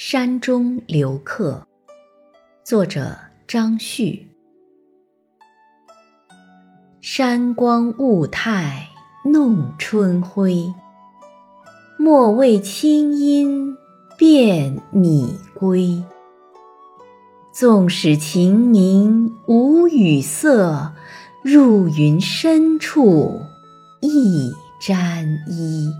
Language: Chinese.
山中留客，作者张旭。山光雾态，弄春晖；莫为清音，便拟归。纵使晴明无雨色，入云深处亦沾衣。